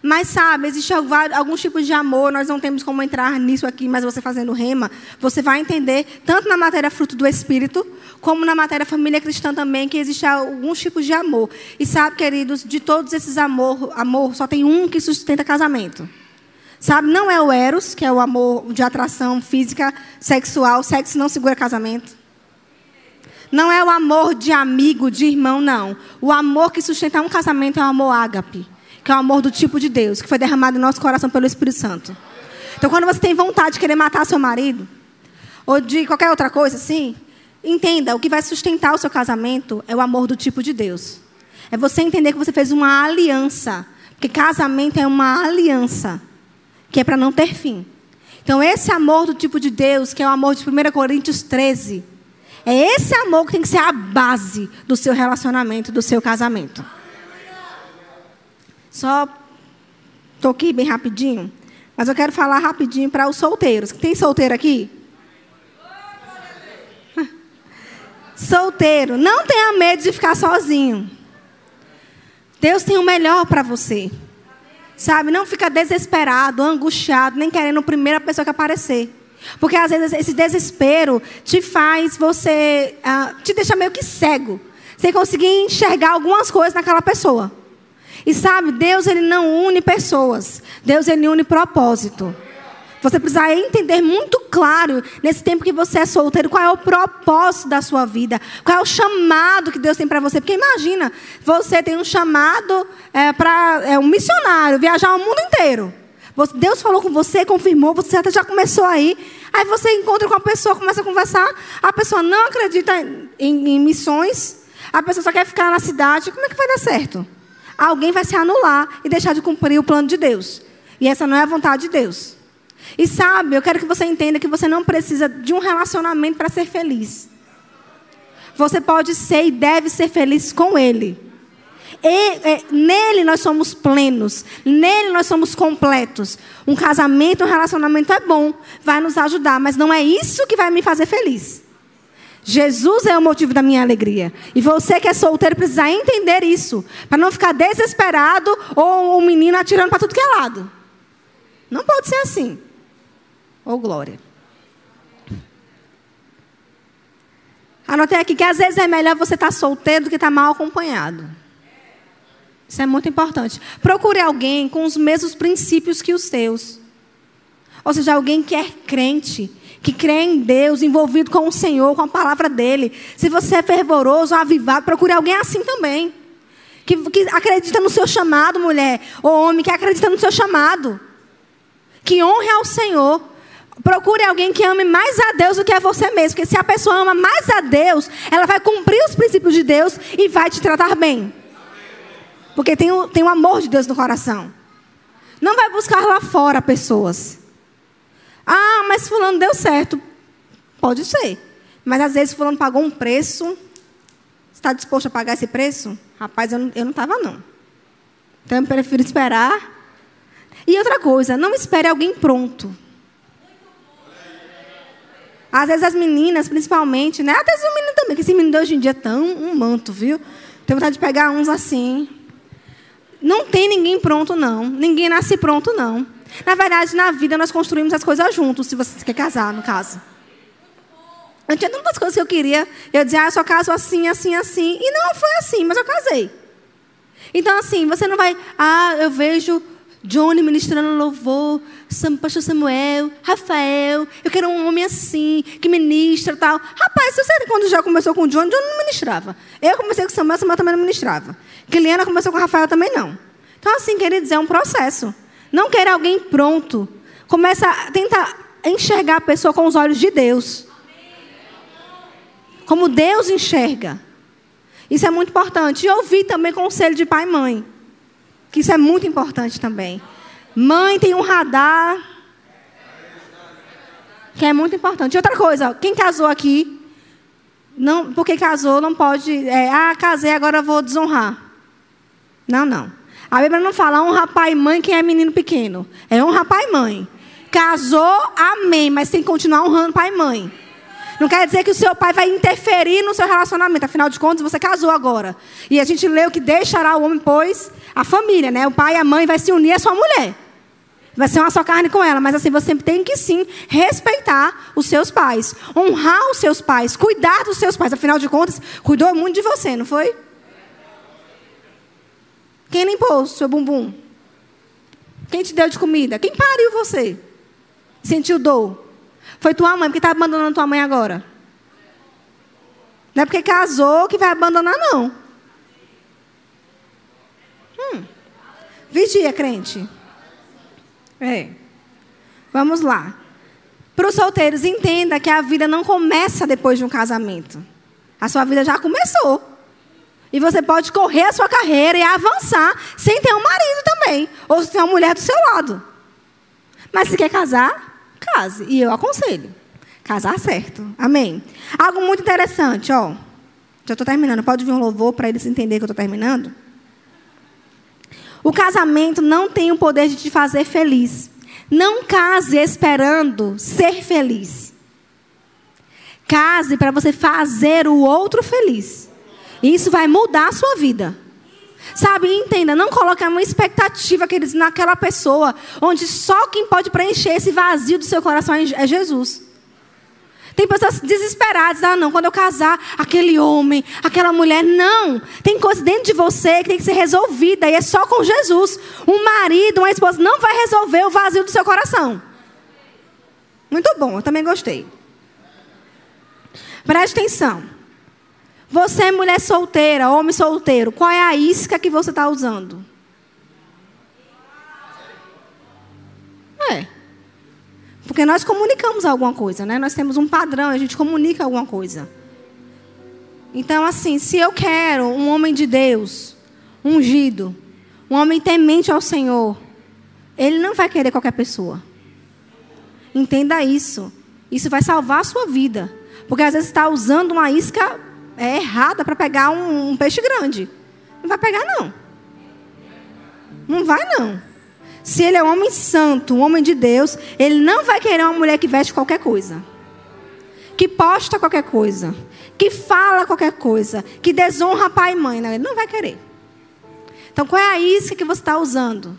Mas sabe, existe alguns tipos de amor, nós não temos como entrar nisso aqui, mas você fazendo rema, você vai entender, tanto na matéria fruto do Espírito, como na matéria família cristã também, que existe alguns tipos de amor. E sabe, queridos, de todos esses amor, amor só tem um que sustenta casamento. Sabe, não é o eros, que é o amor de atração física, sexual, sexo não segura casamento. Não é o amor de amigo, de irmão, não. O amor que sustenta um casamento é o amor ágape que é o amor do tipo de Deus, que foi derramado em nosso coração pelo Espírito Santo. Então, quando você tem vontade de querer matar seu marido, ou de qualquer outra coisa assim, entenda, o que vai sustentar o seu casamento é o amor do tipo de Deus. É você entender que você fez uma aliança. Porque casamento é uma aliança, que é para não ter fim. Então, esse amor do tipo de Deus, que é o amor de 1 Coríntios 13, é esse amor que tem que ser a base do seu relacionamento, do seu casamento. Só estou aqui bem rapidinho, mas eu quero falar rapidinho para os solteiros. Tem solteiro aqui? (laughs) Solteiro, não tenha medo de ficar sozinho. Deus tem o melhor para você. Sabe, não fica desesperado, angustiado, nem querendo a primeira pessoa que aparecer. Porque às vezes esse desespero te faz você, uh, te deixa meio que cego. sem conseguir enxergar algumas coisas naquela pessoa. E sabe, Deus ele não une pessoas. Deus ele une propósito. Você precisa entender muito claro, nesse tempo que você é solteiro, qual é o propósito da sua vida, qual é o chamado que Deus tem para você. Porque imagina, você tem um chamado é, para é, um missionário, viajar o mundo inteiro. Deus falou com você, confirmou, você até já começou aí. Aí você encontra com a pessoa, começa a conversar, a pessoa não acredita em, em missões, a pessoa só quer ficar na cidade. Como é que vai dar certo? Alguém vai se anular e deixar de cumprir o plano de Deus. E essa não é a vontade de Deus. E sabe, eu quero que você entenda que você não precisa de um relacionamento para ser feliz. Você pode ser e deve ser feliz com Ele. E, é, nele nós somos plenos, nele nós somos completos. Um casamento, um relacionamento é bom, vai nos ajudar, mas não é isso que vai me fazer feliz. Jesus é o motivo da minha alegria. E você que é solteiro precisa entender isso, para não ficar desesperado ou um menino atirando para tudo que é lado. Não pode ser assim. Ô oh, glória. Anotei aqui que às vezes é melhor você estar tá solteiro do que estar tá mal acompanhado. Isso é muito importante. Procure alguém com os mesmos princípios que os seus. Ou seja, alguém que é crente, que crê em Deus, envolvido com o Senhor, com a palavra dele. Se você é fervoroso, avivado, procure alguém assim também. Que, que acredita no seu chamado, mulher, ou homem, que acredita no seu chamado. Que honre ao Senhor. Procure alguém que ame mais a Deus do que a você mesmo. Porque se a pessoa ama mais a Deus, ela vai cumprir os princípios de Deus e vai te tratar bem. Porque tem o, tem o amor de Deus no coração. Não vai buscar lá fora pessoas. Ah, mas fulano deu certo. Pode ser. Mas às vezes fulano pagou um preço. Está disposto a pagar esse preço? Rapaz, eu não estava não. Então eu prefiro esperar. E outra coisa, não espere alguém pronto. Às vezes as meninas, principalmente, né? Até os meninos também, que esse menino de hoje em dia é tão um manto, viu? Tenho vontade de pegar uns assim. Não tem ninguém pronto, não. Ninguém nasce pronto, não. Na verdade, na vida nós construímos as coisas juntos, se você quer casar, no caso. Eu tinha tantas coisas que eu queria. Eu dizia, ah, eu só caso assim, assim, assim. E não foi assim, mas eu casei. Então, assim, você não vai, ah, eu vejo Johnny ministrando louvor, pastor Samuel, Rafael, eu quero um homem assim, que ministra tal. Rapaz, você quando já começou com o Johnny, Johnny não ministrava. Eu comecei com Samuel, Samuel também não ministrava. Kiliana começou com Rafael também não. Então, assim, queridos, é um processo. Não querer alguém pronto. Começa a tentar enxergar a pessoa com os olhos de Deus. Como Deus enxerga. Isso é muito importante. E ouvir também conselho de pai e mãe. Que isso é muito importante também. Mãe tem um radar. Que é muito importante. E outra coisa, quem casou aqui, não, porque casou, não pode. É, ah, casei, agora vou desonrar. Não, não. A Bíblia não fala honra pai e mãe quem é menino pequeno. É honra pai e mãe. Casou, amém, mas tem que continuar honrando pai e mãe. Não quer dizer que o seu pai vai interferir no seu relacionamento. Afinal de contas, você casou agora. E a gente leu que deixará o homem, pois, a família, né? O pai e a mãe vai se unir à sua mulher. Vai ser uma só carne com ela. Mas assim, você tem que sim respeitar os seus pais. Honrar os seus pais. Cuidar dos seus pais. Afinal de contas, cuidou muito de você, não foi? Quem limpou o seu bumbum? Quem te deu de comida? Quem pariu você? Sentiu dor? Foi tua mãe, porque está abandonando tua mãe agora. Não é porque casou que vai abandonar, não. Hum. Vigia, crente. É. Vamos lá. Para os solteiros, entenda que a vida não começa depois de um casamento. A sua vida já começou. E você pode correr a sua carreira e avançar sem ter um marido também. Ou sem uma mulher do seu lado. Mas se quer casar, case. E eu aconselho. Casar certo. Amém. Algo muito interessante, ó. Já estou terminando. Pode vir um louvor para eles entenderem que eu estou terminando? O casamento não tem o poder de te fazer feliz. Não case esperando ser feliz. Case para você fazer o outro feliz. Isso vai mudar a sua vida. Sabe, entenda, não coloque uma expectativa queridos, naquela pessoa, onde só quem pode preencher esse vazio do seu coração é Jesus. Tem pessoas desesperadas. Ah, não, quando eu casar, aquele homem, aquela mulher. Não. Tem coisa dentro de você que tem que ser resolvida. E é só com Jesus. Um marido, uma esposa não vai resolver o vazio do seu coração. Muito bom, eu também gostei. Preste atenção. Você é mulher solteira, homem solteiro. Qual é a isca que você está usando? É. Porque nós comunicamos alguma coisa, né? Nós temos um padrão, a gente comunica alguma coisa. Então, assim, se eu quero um homem de Deus, ungido, um homem temente ao Senhor, ele não vai querer qualquer pessoa. Entenda isso. Isso vai salvar a sua vida. Porque às vezes está usando uma isca é, errada para pegar um, um peixe grande. Não vai pegar, não. Não vai, não. Se ele é um homem santo, um homem de Deus, ele não vai querer uma mulher que veste qualquer coisa. Que posta qualquer coisa. Que fala qualquer coisa. Que desonra pai e mãe. Não, ele não vai querer. Então, qual é a isca que você está usando?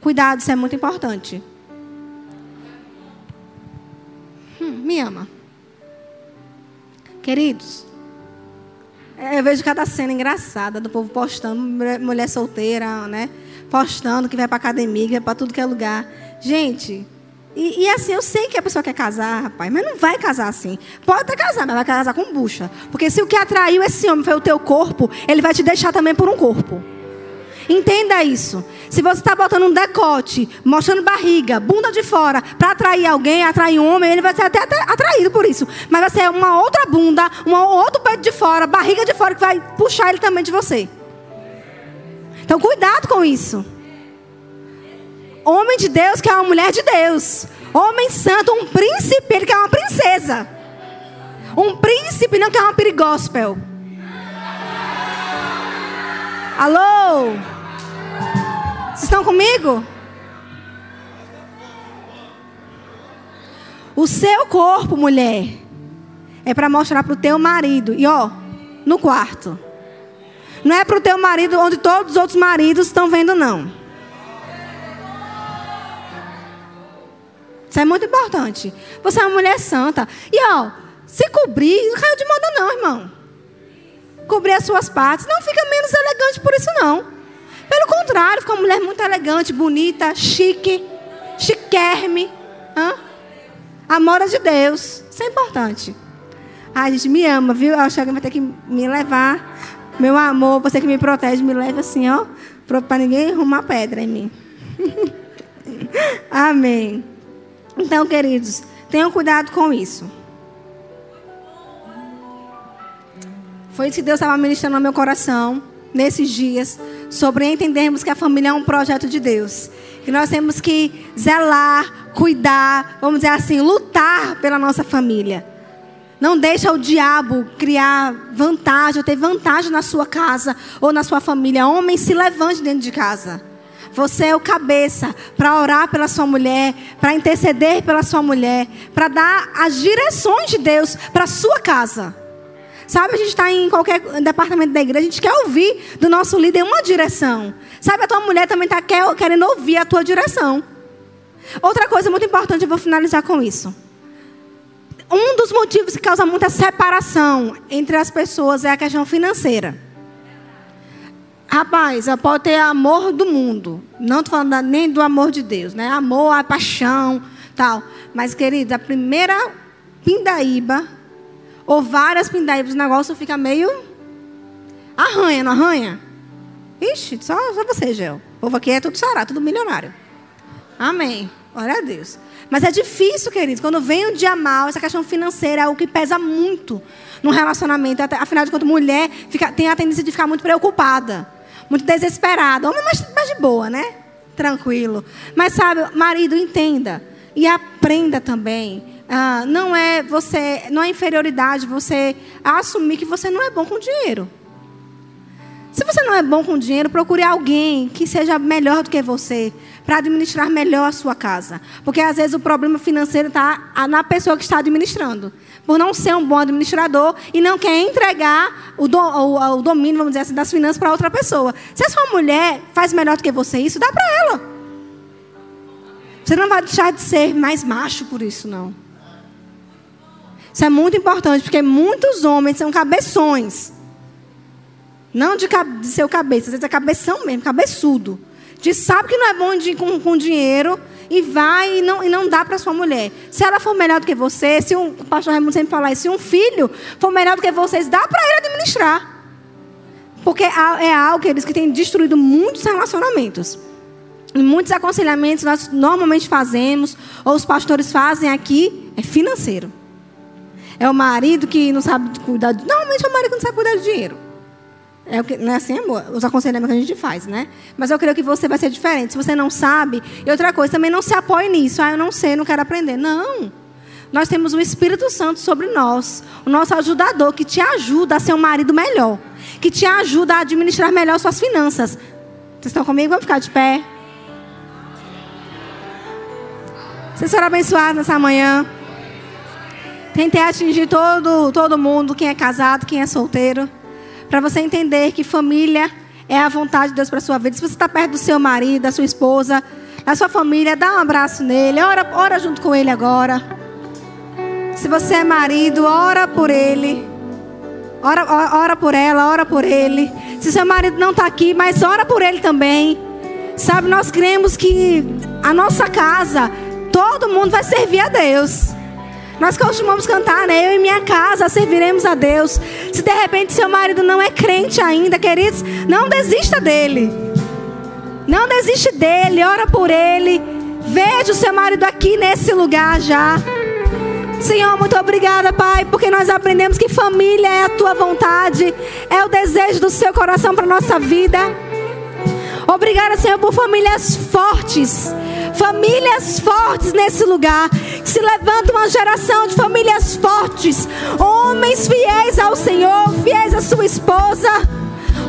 Cuidado, isso é muito importante. Hum, me ama. Queridos, eu vejo cada cena engraçada do povo postando, mulher solteira, né? postando que vai para academia, que vai para tudo que é lugar. Gente, e, e, assim, eu sei que a pessoa quer casar, rapaz, mas não vai casar assim. Pode até casar, mas vai casar com bucha. Porque se o que atraiu esse homem foi o teu corpo, ele vai te deixar também por um corpo. Entenda isso. Se você está botando um decote, mostrando barriga, bunda de fora, para atrair alguém, atrair um homem, ele vai ser até, atraído por isso. Mas vai ser uma outra bunda, um outro peito de fora, barriga de fora, que vai puxar ele também de você. Então, cuidado com isso. Homem de Deus quer uma mulher de Deus. Homem santo, um príncipe, ele quer uma princesa. Um príncipe não quer uma perigospel. Alô? Vocês estão comigo? O seu corpo, mulher, é para mostrar para o teu marido. E ó, no quarto. Não é para o teu marido onde todos os outros maridos estão vendo, não. Isso é muito importante. Você é uma mulher santa. E ó, se cobrir, não caiu de moda não, irmão. Cobrir as suas partes. Não fica menos elegante por isso, não. Pelo contrário, fica uma mulher muito elegante, bonita, chique, chiquerme. Hã? Amora de Deus. Isso é importante. Ai, gente me ama, viu? Eu acho que vai ter que me levar meu amor, você que me protege, me leve assim, ó, para ninguém arrumar pedra em mim. (laughs) Amém. Então, queridos, tenham cuidado com isso. Foi isso que Deus estava ministrando no meu coração nesses dias, sobre entendermos que a família é um projeto de Deus. Que nós temos que zelar, cuidar, vamos dizer assim, lutar pela nossa família. Não deixa o diabo criar vantagem, ou ter vantagem na sua casa ou na sua família. Homem, se levante dentro de casa. Você é o cabeça para orar pela sua mulher, para interceder pela sua mulher, para dar as direções de Deus para sua casa. Sabe, a gente está em qualquer departamento da igreja, a gente quer ouvir do nosso líder uma direção. Sabe, a tua mulher também está querendo ouvir a tua direção. Outra coisa muito importante, eu vou finalizar com isso um dos motivos que causa muita separação entre as pessoas é a questão financeira. Rapaz, pode ter amor do mundo. Não estou falando nem do amor de Deus, né? Amor, a paixão, tal. Mas, querida, a primeira pindaíba, ou várias pindaíbas, o negócio fica meio. Arranha, não arranha? Ixi, só, só você, Gel. O povo aqui é tudo sará, tudo milionário. Amém. Glória a Deus. Mas é difícil, queridos. Quando vem o dia mal, essa questão financeira é o que pesa muito no relacionamento. Afinal de contas, mulher fica, tem a tendência de ficar muito preocupada, muito desesperada. Homem mais, mais de boa, né? Tranquilo. Mas sabe, marido, entenda. E aprenda também. Ah, não é você, não é inferioridade você assumir que você não é bom com dinheiro. Se você não é bom com dinheiro, procure alguém que seja melhor do que você para administrar melhor a sua casa. Porque às vezes o problema financeiro está na pessoa que está administrando. Por não ser um bom administrador e não quer entregar o, do, o, o domínio, vamos dizer assim, das finanças para outra pessoa. Se a sua mulher faz melhor do que você isso, dá para ela. Você não vai deixar de ser mais macho por isso, não. Isso é muito importante, porque muitos homens são cabeções. Não de, de seu cabeça, às vezes é cabeção mesmo, cabeçudo. De sabe que não é bom de, com, com dinheiro e vai e não, e não dá para sua mulher. Se ela for melhor do que você, se um, o pastor Raimundo sempre fala isso, se um filho for melhor do que vocês, dá para ele administrar. Porque é algo, queridos, que tem destruído muitos relacionamentos. E muitos aconselhamentos nós normalmente fazemos, ou os pastores fazem aqui, é financeiro. É o marido que não sabe cuidar. De, normalmente é o marido que não sabe cuidar de dinheiro. É o que, não é assim, amor? Os aconselhamentos que a gente faz, né? Mas eu creio que você vai ser diferente. Se você não sabe, e outra coisa, também não se apoie nisso. Ah, eu não sei, não quero aprender. Não. Nós temos o Espírito Santo sobre nós, o nosso ajudador, que te ajuda a ser um marido melhor, que te ajuda a administrar melhor suas finanças. Vocês estão comigo? Vamos ficar de pé. Vocês foram abençoados nessa manhã. Tentei atingir todo, todo mundo, quem é casado, quem é solteiro para você entender que família é a vontade de Deus para sua vida. Se você está perto do seu marido, da sua esposa, da sua família, dá um abraço nele, ora, ora junto com ele agora. Se você é marido, ora por ele. Ora, ora por ela, ora por ele. Se seu marido não está aqui, mas ora por ele também. Sabe, nós cremos que a nossa casa, todo mundo vai servir a Deus. Nós costumamos cantar, né? Eu e minha casa serviremos a Deus. Se de repente seu marido não é crente ainda, queridos, não desista dele. Não desiste dele, ora por ele. Veja o seu marido aqui nesse lugar já. Senhor, muito obrigada, Pai, porque nós aprendemos que família é a tua vontade, é o desejo do seu coração para nossa vida. Obrigada, Senhor, por famílias fortes. Famílias fortes nesse lugar. Se levanta uma geração de famílias fortes. Homens fiéis ao Senhor, fiéis à sua esposa.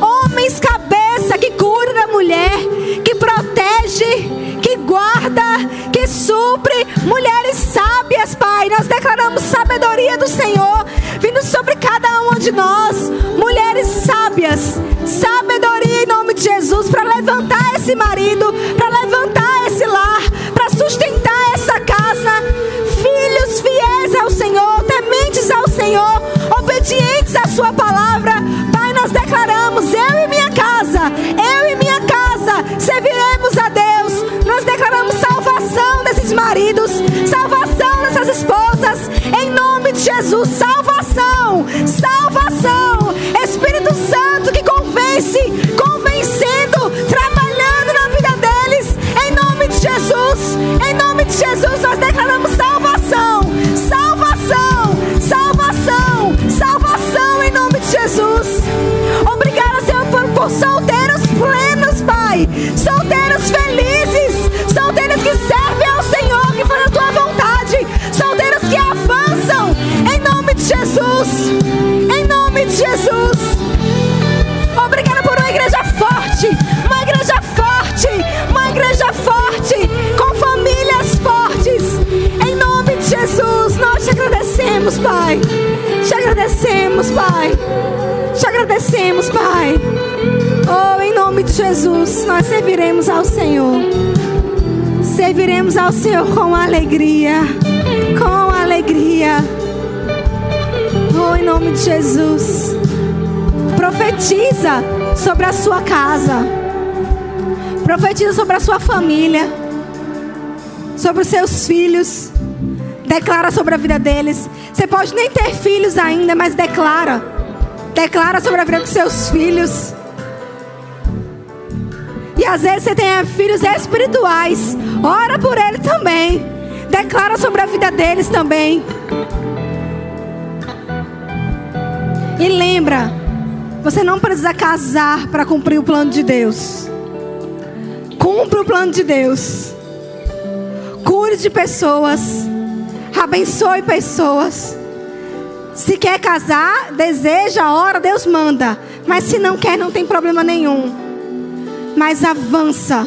Homens cabeça que cura da mulher, que protege, que guarda, que supre. Mulheres sábias, Pai. Nós declaramos sabedoria do Senhor vindo sobre cada uma de nós. Mulheres sábias, sabedoria em nome de Jesus para levantar esse marido, para levantar esse lar, para sustentar essa casa. Filhos fiéis ao Senhor, tementes ao Senhor, obedientes à Sua palavra. Pai, nós declaramos: eu e minha casa, eu e minha casa serviremos a Deus. Nós declaramos salvação desses maridos, salvação dessas esposas, em nome de Jesus. Salvação, salvação. Espírito Santo que convence, Em nome de Jesus, nós declaramos Senhor com alegria. Com alegria. Oh, em nome de Jesus. Profetiza sobre a sua casa. Profetiza sobre a sua família. Sobre os seus filhos. Declara sobre a vida deles. Você pode nem ter filhos ainda, mas declara. Declara sobre a vida dos seus filhos. E às vezes você tem filhos espirituais. Ora por ele também. Declara sobre a vida deles também. E lembra, você não precisa casar para cumprir o plano de Deus. Cumpra o plano de Deus. Cure de pessoas. Abençoe pessoas. Se quer casar, deseja, ora, Deus manda. Mas se não quer, não tem problema nenhum. Mas avança